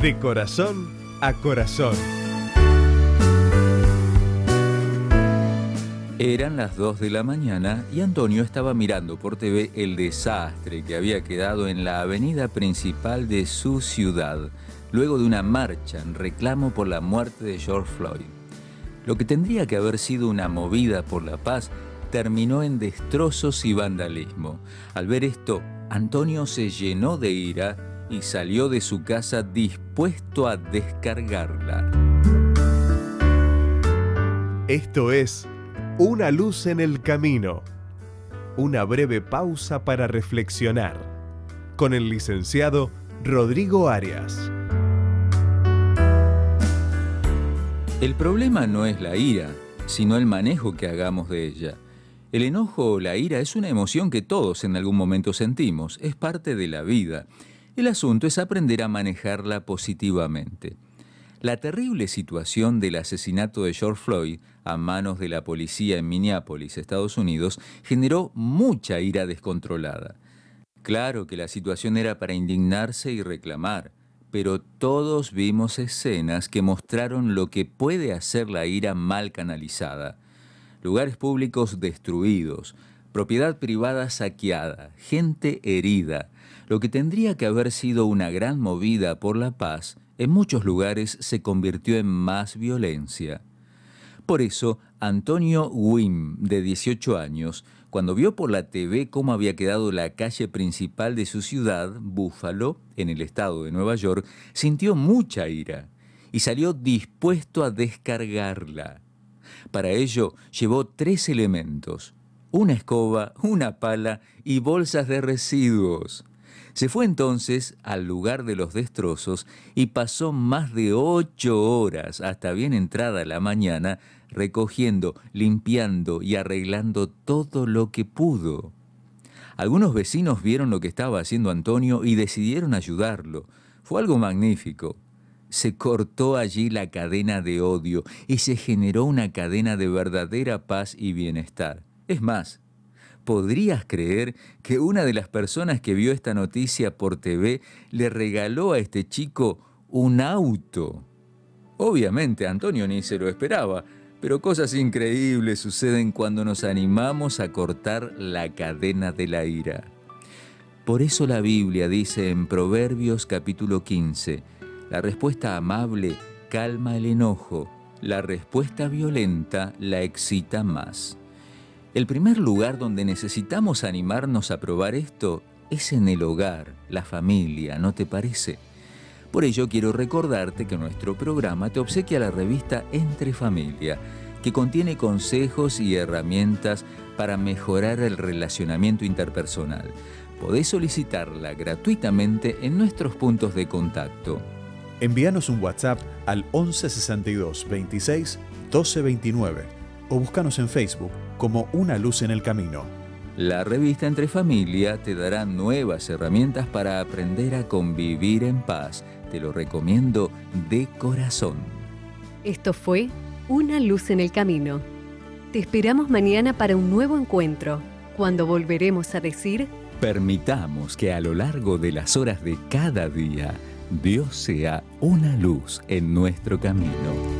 De corazón a corazón. Eran las 2 de la mañana y Antonio estaba mirando por TV el desastre que había quedado en la avenida principal de su ciudad, luego de una marcha en reclamo por la muerte de George Floyd. Lo que tendría que haber sido una movida por la paz terminó en destrozos y vandalismo. Al ver esto, Antonio se llenó de ira y salió de su casa dispuesto a descargarla. Esto es Una luz en el camino. Una breve pausa para reflexionar. Con el licenciado Rodrigo Arias. El problema no es la ira, sino el manejo que hagamos de ella. El enojo o la ira es una emoción que todos en algún momento sentimos, es parte de la vida. El asunto es aprender a manejarla positivamente. La terrible situación del asesinato de George Floyd a manos de la policía en Minneapolis, Estados Unidos, generó mucha ira descontrolada. Claro que la situación era para indignarse y reclamar, pero todos vimos escenas que mostraron lo que puede hacer la ira mal canalizada lugares públicos destruidos, propiedad privada saqueada, gente herida. Lo que tendría que haber sido una gran movida por la paz, en muchos lugares se convirtió en más violencia. Por eso, Antonio Wim, de 18 años, cuando vio por la TV cómo había quedado la calle principal de su ciudad, Búfalo, en el estado de Nueva York, sintió mucha ira y salió dispuesto a descargarla. Para ello llevó tres elementos, una escoba, una pala y bolsas de residuos. Se fue entonces al lugar de los destrozos y pasó más de ocho horas hasta bien entrada la mañana recogiendo, limpiando y arreglando todo lo que pudo. Algunos vecinos vieron lo que estaba haciendo Antonio y decidieron ayudarlo. Fue algo magnífico se cortó allí la cadena de odio y se generó una cadena de verdadera paz y bienestar. Es más, ¿podrías creer que una de las personas que vio esta noticia por TV le regaló a este chico un auto? Obviamente Antonio ni se lo esperaba, pero cosas increíbles suceden cuando nos animamos a cortar la cadena de la ira. Por eso la Biblia dice en Proverbios capítulo 15, la respuesta amable calma el enojo, la respuesta violenta la excita más. El primer lugar donde necesitamos animarnos a probar esto es en el hogar, la familia, ¿no te parece? Por ello quiero recordarte que nuestro programa te obsequia la revista Entre Familia, que contiene consejos y herramientas para mejorar el relacionamiento interpersonal. Podés solicitarla gratuitamente en nuestros puntos de contacto Envíanos un WhatsApp al 11 62 26 12 29 o búscanos en Facebook como Una Luz en el Camino. La revista Entre Familia te dará nuevas herramientas para aprender a convivir en paz. Te lo recomiendo de corazón. Esto fue Una Luz en el Camino. Te esperamos mañana para un nuevo encuentro, cuando volveremos a decir... Permitamos que a lo largo de las horas de cada día Dios sea una luz en nuestro camino.